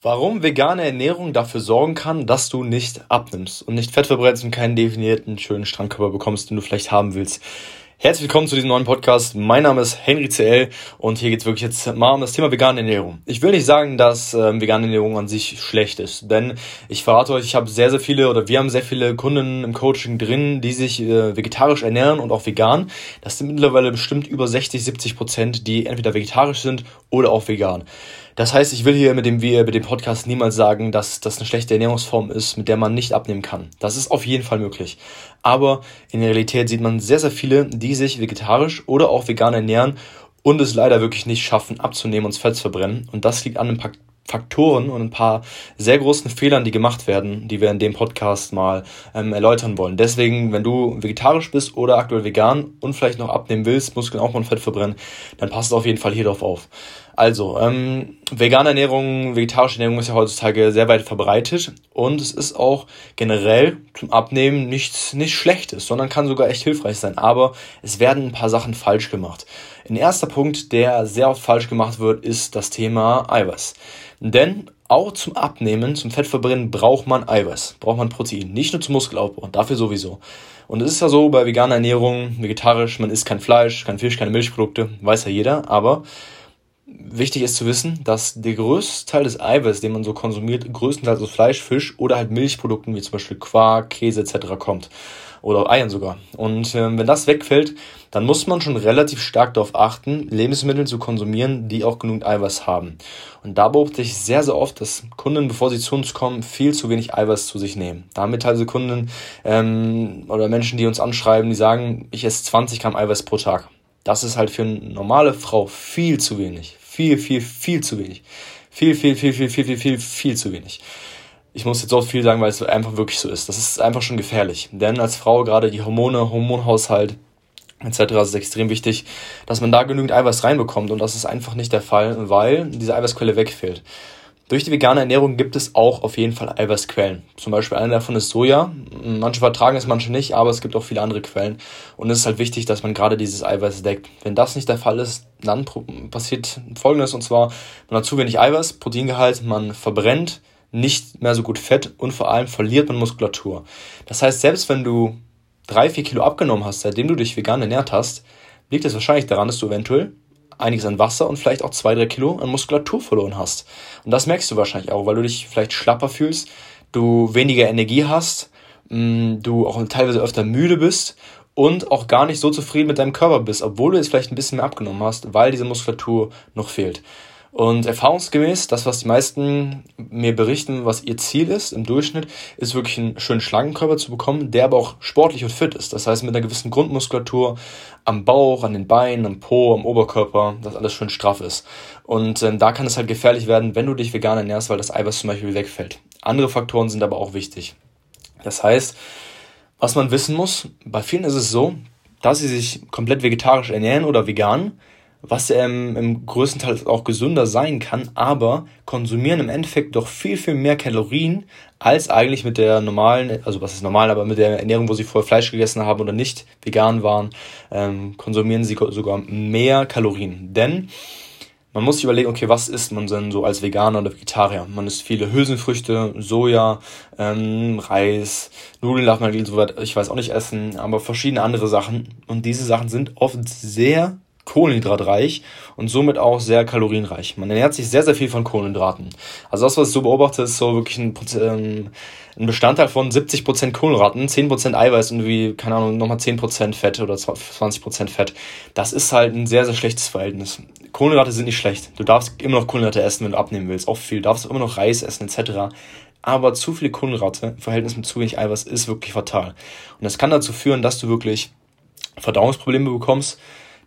Warum vegane Ernährung dafür sorgen kann, dass du nicht abnimmst und nicht Fett verbrennst und keinen definierten schönen Strandkörper bekommst, den du vielleicht haben willst. Herzlich willkommen zu diesem neuen Podcast. Mein Name ist Henry CL und hier geht's wirklich jetzt mal um das Thema vegane Ernährung. Ich will nicht sagen, dass ähm, vegane Ernährung an sich schlecht ist, denn ich verrate euch, ich habe sehr, sehr viele oder wir haben sehr viele Kunden im Coaching drin, die sich äh, vegetarisch ernähren und auch vegan. Das sind mittlerweile bestimmt über 60, 70 Prozent, die entweder vegetarisch sind oder auch vegan. Das heißt, ich will hier mit dem, mit dem Podcast niemals sagen, dass das eine schlechte Ernährungsform ist, mit der man nicht abnehmen kann. Das ist auf jeden Fall möglich. Aber in der Realität sieht man sehr, sehr viele, die sich vegetarisch oder auch vegan ernähren und es leider wirklich nicht schaffen, abzunehmen und Fett zu verbrennen. Und das liegt an einem Faktoren und ein paar sehr großen Fehlern, die gemacht werden, die wir in dem Podcast mal ähm, erläutern wollen. Deswegen, wenn du vegetarisch bist oder aktuell vegan und vielleicht noch abnehmen willst, Muskeln auch mal Fett verbrennen, dann passt auf jeden Fall hier drauf auf. Also, ähm, vegane Ernährung, vegetarische Ernährung ist ja heutzutage sehr weit verbreitet und es ist auch generell zum Abnehmen nichts, nicht Schlechtes, sondern kann sogar echt hilfreich sein. Aber es werden ein paar Sachen falsch gemacht. Ein erster Punkt, der sehr oft falsch gemacht wird, ist das Thema Eiweiß. Denn auch zum Abnehmen, zum Fettverbrennen braucht man Eiweiß, braucht man Protein. Nicht nur zum Muskelaufbau, dafür sowieso. Und es ist ja so bei veganer Ernährung, vegetarisch, man isst kein Fleisch, kein Fisch, keine Milchprodukte, weiß ja jeder, aber wichtig ist zu wissen, dass der größte Teil des Eiweiß, den man so konsumiert, größtenteils aus Fleisch, Fisch oder halt Milchprodukten wie zum Beispiel Quark, Käse etc. kommt. Oder Eiern sogar. Und äh, wenn das wegfällt, dann muss man schon relativ stark darauf achten, Lebensmittel zu konsumieren, die auch genug Eiweiß haben. Und da beobachte ich sehr, sehr oft, dass Kunden, bevor sie zu uns kommen, viel zu wenig Eiweiß zu sich nehmen. Damit also Kunden ähm, oder Menschen, die uns anschreiben, die sagen, ich esse 20 Gramm Eiweiß pro Tag. Das ist halt für eine normale Frau viel zu wenig. Viel, viel, viel zu wenig. Viel, viel, viel, viel, viel, viel, viel, viel zu wenig. Ich muss jetzt so viel sagen, weil es einfach wirklich so ist. Das ist einfach schon gefährlich. Denn als Frau gerade die Hormone, Hormonhaushalt etc. ist extrem wichtig, dass man da genügend Eiweiß reinbekommt. Und das ist einfach nicht der Fall, weil diese Eiweißquelle wegfällt. Durch die vegane Ernährung gibt es auch auf jeden Fall Eiweißquellen. Zum Beispiel eine davon ist Soja. Manche vertragen es, manche nicht, aber es gibt auch viele andere Quellen. Und es ist halt wichtig, dass man gerade dieses Eiweiß deckt. Wenn das nicht der Fall ist, dann passiert Folgendes, und zwar, man hat zu wenig Eiweiß, Proteingehalt, man verbrennt nicht mehr so gut Fett und vor allem verliert man Muskulatur. Das heißt, selbst wenn du drei, vier Kilo abgenommen hast, seitdem du dich vegan ernährt hast, liegt es wahrscheinlich daran, dass du eventuell einiges an Wasser und vielleicht auch zwei, drei Kilo an Muskulatur verloren hast. Und das merkst du wahrscheinlich auch, weil du dich vielleicht schlapper fühlst, du weniger Energie hast, mm, du auch teilweise öfter müde bist und auch gar nicht so zufrieden mit deinem Körper bist, obwohl du jetzt vielleicht ein bisschen mehr abgenommen hast, weil diese Muskulatur noch fehlt. Und erfahrungsgemäß, das, was die meisten mir berichten, was ihr Ziel ist im Durchschnitt, ist wirklich einen schönen Schlangenkörper zu bekommen, der aber auch sportlich und fit ist. Das heißt, mit einer gewissen Grundmuskulatur am Bauch, an den Beinen, am Po, am Oberkörper, dass alles schön straff ist. Und ähm, da kann es halt gefährlich werden, wenn du dich vegan ernährst, weil das Eiweiß zum Beispiel wegfällt. Andere Faktoren sind aber auch wichtig. Das heißt, was man wissen muss, bei vielen ist es so, dass sie sich komplett vegetarisch ernähren oder vegan, was ähm, im größten Teil auch gesünder sein kann, aber konsumieren im Endeffekt doch viel, viel mehr Kalorien als eigentlich mit der normalen, also was ist normal, aber mit der Ernährung, wo sie vorher Fleisch gegessen haben oder nicht vegan waren, ähm, konsumieren sie sogar mehr Kalorien. Denn man muss sich überlegen, okay, was isst man denn so als Veganer oder Vegetarier? Man isst viele Hülsenfrüchte, Soja, ähm, Reis, Nudeln darf man so weit, ich weiß auch nicht essen, aber verschiedene andere Sachen. Und diese Sachen sind oft sehr kohlenhydratreich und somit auch sehr kalorienreich. Man ernährt sich sehr, sehr viel von Kohlenhydraten. Also das, was ich so beobachte, ist so wirklich ein, ähm, ein Bestandteil von 70% Kohlenhydraten, 10% Eiweiß und wie, keine Ahnung, nochmal 10% Fett oder 20% Fett. Das ist halt ein sehr, sehr schlechtes Verhältnis. Kohlenhydrate sind nicht schlecht. Du darfst immer noch Kohlenhydrate essen, wenn du abnehmen willst. Auch viel. Du darfst immer noch Reis essen, etc. Aber zu viele Kohlenhydrate im Verhältnis mit zu wenig Eiweiß ist wirklich fatal. Und das kann dazu führen, dass du wirklich Verdauungsprobleme bekommst,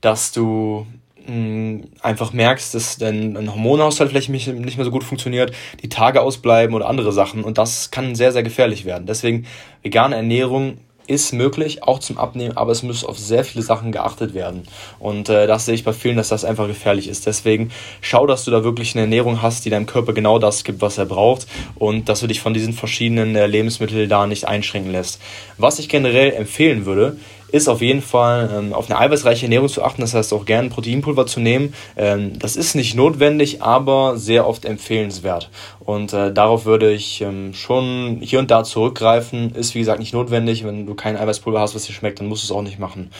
dass du mh, mm, einfach merkst, dass dein, Hormonhaushalt vielleicht nicht, nicht mehr so gut funktioniert, die Tage ausbleiben oder andere Sachen und das kann sehr, sehr gefährlich werden. Deswegen vegane Ernährung ist möglich, auch zum Abnehmen, aber es muss auf sehr viele Sachen geachtet werden. Und äh, das sehe ich bei vielen, dass das einfach gefährlich ist. Deswegen schau, dass du da wirklich eine Ernährung hast, die deinem Körper genau das gibt, was er braucht und dass du dich von diesen verschiedenen äh, Lebensmitteln da nicht einschränken lässt. Was ich generell empfehlen würde, ist auf jeden Fall ähm, auf eine eiweißreiche Ernährung zu achten, das heißt auch gerne Proteinpulver zu nehmen. Ähm, das ist nicht notwendig, aber sehr oft empfehlenswert. Und äh, darauf würde ich ähm, schon hier und da zurückgreifen. Ist wie gesagt nicht notwendig. Wenn du kein Eiweißpulver hast, was dir schmeckt, dann musst du es auch nicht machen.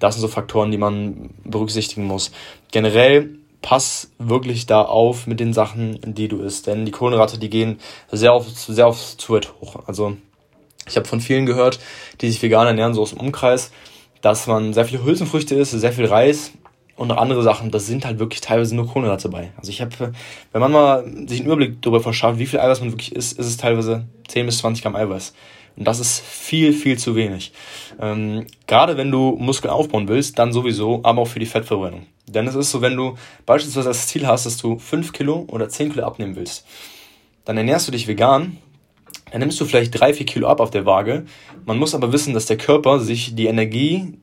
Das sind so Faktoren, die man berücksichtigen muss. Generell pass wirklich da auf mit den Sachen, die du isst. Denn die Kohlenrate, die gehen sehr oft, sehr oft zu weit hoch. Also ich habe von vielen gehört, die sich vegan ernähren, so aus dem Umkreis, dass man sehr viele Hülsenfrüchte isst, sehr viel Reis und noch andere Sachen. Das sind halt wirklich teilweise nur Kohlenhydrate dabei. Also ich habe, wenn man mal sich einen Überblick darüber verschafft, wie viel Eiweiß man wirklich isst, ist es teilweise 10 bis 20 Gramm Eiweiß. Und das ist viel, viel zu wenig. Ähm, gerade wenn du Muskeln aufbauen willst, dann sowieso, aber auch für die Fettverbrennung. Denn es ist so, wenn du beispielsweise das Ziel hast, dass du 5 Kilo oder 10 Kilo abnehmen willst, dann ernährst du dich vegan, dann nimmst du vielleicht 3, 4 Kilo ab auf der Waage. Man muss aber wissen, dass der Körper sich die Energie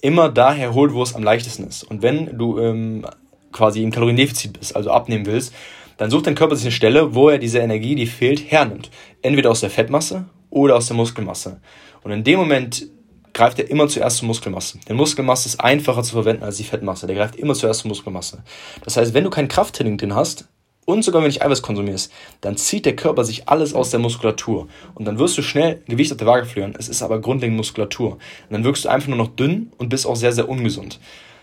immer daher holt, wo es am leichtesten ist. Und wenn du ähm, quasi im Kaloriendefizit bist, also abnehmen willst, dann sucht dein Körper sich eine Stelle, wo er diese Energie, die fehlt, hernimmt. Entweder aus der Fettmasse oder aus der Muskelmasse. Und in dem Moment greift er immer zuerst zur Muskelmasse. Denn Muskelmasse ist einfacher zu verwenden als die Fettmasse. Der greift immer zuerst zur Muskelmasse. Das heißt, wenn du kein Krafttraining drin hast, und sogar wenn du Eiweiß konsumierst, dann zieht der Körper sich alles aus der Muskulatur. Und dann wirst du schnell Gewicht auf der Waage verlieren. Es ist aber grundlegend Muskulatur. Und dann wirkst du einfach nur noch dünn und bist auch sehr, sehr ungesund.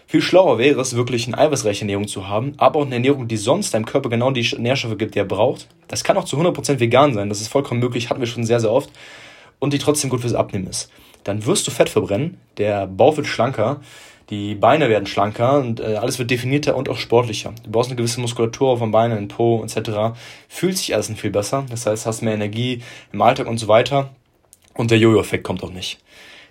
Viel schlauer wäre es, wirklich eine eiweißreiche Ernährung zu haben, aber auch eine Ernährung, die sonst deinem Körper genau die Nährstoffe gibt, die er braucht. Das kann auch zu 100% vegan sein, das ist vollkommen möglich, hatten wir schon sehr, sehr oft. Und die trotzdem gut fürs Abnehmen ist. Dann wirst du Fett verbrennen, der Bauch wird schlanker, die Beine werden schlanker und äh, alles wird definierter und auch sportlicher. Du brauchst eine gewisse Muskulatur von Beinen, in Po etc. Fühlt sich alles viel besser. Das heißt, hast mehr Energie im Alltag und so weiter. Und der Jojo-Effekt kommt auch nicht.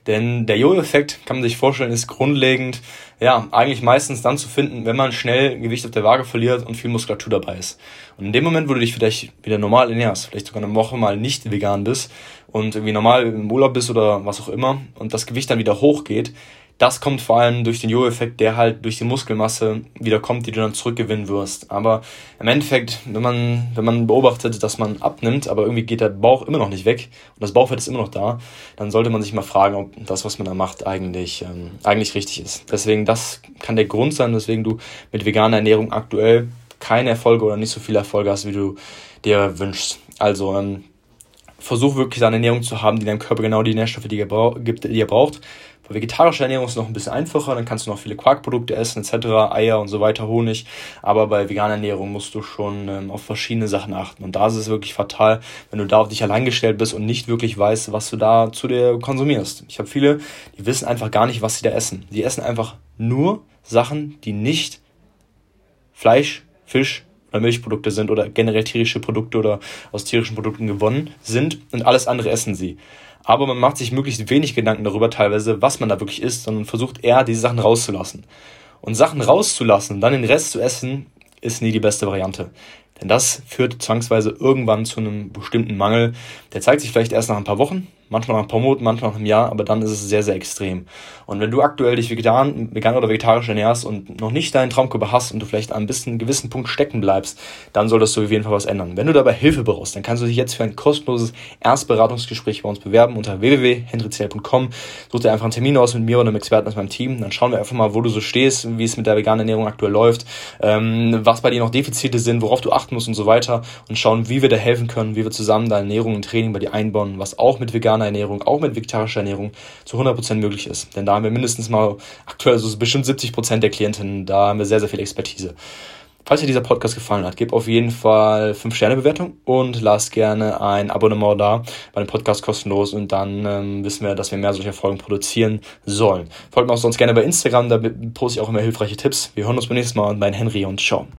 Denn der Jojo-Effekt, kann man sich vorstellen, ist grundlegend, ja, eigentlich meistens dann zu finden, wenn man schnell Gewicht auf der Waage verliert und viel Muskulatur dabei ist. Und in dem Moment, wo du dich vielleicht wieder normal ernährst, vielleicht sogar eine Woche mal nicht vegan bist und irgendwie normal im Urlaub bist oder was auch immer und das Gewicht dann wieder hochgeht, das kommt vor allem durch den Jo-Effekt, der halt durch die Muskelmasse wieder kommt, die du dann zurückgewinnen wirst. Aber im Endeffekt, wenn man, wenn man beobachtet, dass man abnimmt, aber irgendwie geht der Bauch immer noch nicht weg und das Bauchfett ist immer noch da, dann sollte man sich mal fragen, ob das, was man da macht, eigentlich, ähm, eigentlich richtig ist. Deswegen, das kann der Grund sein, weswegen du mit veganer Ernährung aktuell keine Erfolge oder nicht so viele Erfolge hast, wie du dir wünschst. Also, ähm, versuch wirklich eine Ernährung zu haben, die deinem Körper genau die Nährstoffe, die er, gibt, die er braucht. Bei vegetarischer Ernährung ist es noch ein bisschen einfacher, dann kannst du noch viele Quarkprodukte essen, etc., Eier und so weiter, Honig. Aber bei veganer Ernährung musst du schon ähm, auf verschiedene Sachen achten. Und da ist es wirklich fatal, wenn du da auf dich allein gestellt bist und nicht wirklich weißt, was du da zu dir konsumierst. Ich habe viele, die wissen einfach gar nicht, was sie da essen. Sie essen einfach nur Sachen, die nicht Fleisch, Fisch oder Milchprodukte sind oder generell tierische Produkte oder aus tierischen Produkten gewonnen sind und alles andere essen sie aber man macht sich möglichst wenig Gedanken darüber teilweise, was man da wirklich isst, sondern versucht eher, diese Sachen rauszulassen. Und Sachen rauszulassen dann den Rest zu essen, ist nie die beste Variante. Denn das führt zwangsweise irgendwann zu einem bestimmten Mangel. Der zeigt sich vielleicht erst nach ein paar Wochen, manchmal nach ein paar Monaten, manchmal nach einem Jahr, aber dann ist es sehr, sehr extrem. Und wenn du aktuell dich vegan, vegan oder vegetarisch ernährst und noch nicht deinen Traumkörper hast und du vielleicht an einem gewissen Punkt stecken bleibst, dann solltest du auf jeden Fall was ändern. Wenn du dabei Hilfe brauchst, dann kannst du dich jetzt für ein kostenloses Erstberatungsgespräch bei uns bewerben unter www.henryzell.com. Such dir einfach einen Termin aus mit mir oder einem Experten aus meinem Team. Dann schauen wir einfach mal, wo du so stehst, wie es mit der veganen Ernährung aktuell läuft, ähm, was bei dir noch Defizite sind, worauf du achten musst und so weiter und schauen, wie wir dir helfen können, wie wir zusammen deine Ernährung und Training bei dir einbauen, was auch mit veganer Ernährung, auch mit vegetarischer Ernährung zu 100% möglich ist. Denn da haben wir mindestens mal aktuell so bestimmt 70% der Klientinnen, da haben wir sehr, sehr viel Expertise. Falls dir dieser Podcast gefallen hat, gib auf jeden Fall 5-Sterne-Bewertung und lass gerne ein Abonnement da bei dem Podcast kostenlos und dann ähm, wissen wir, dass wir mehr solcher Folgen produzieren sollen. Folgt mir auch sonst gerne bei Instagram, da poste ich auch immer hilfreiche Tipps. Wir hören uns beim nächsten Mal und mein Henry und ciao.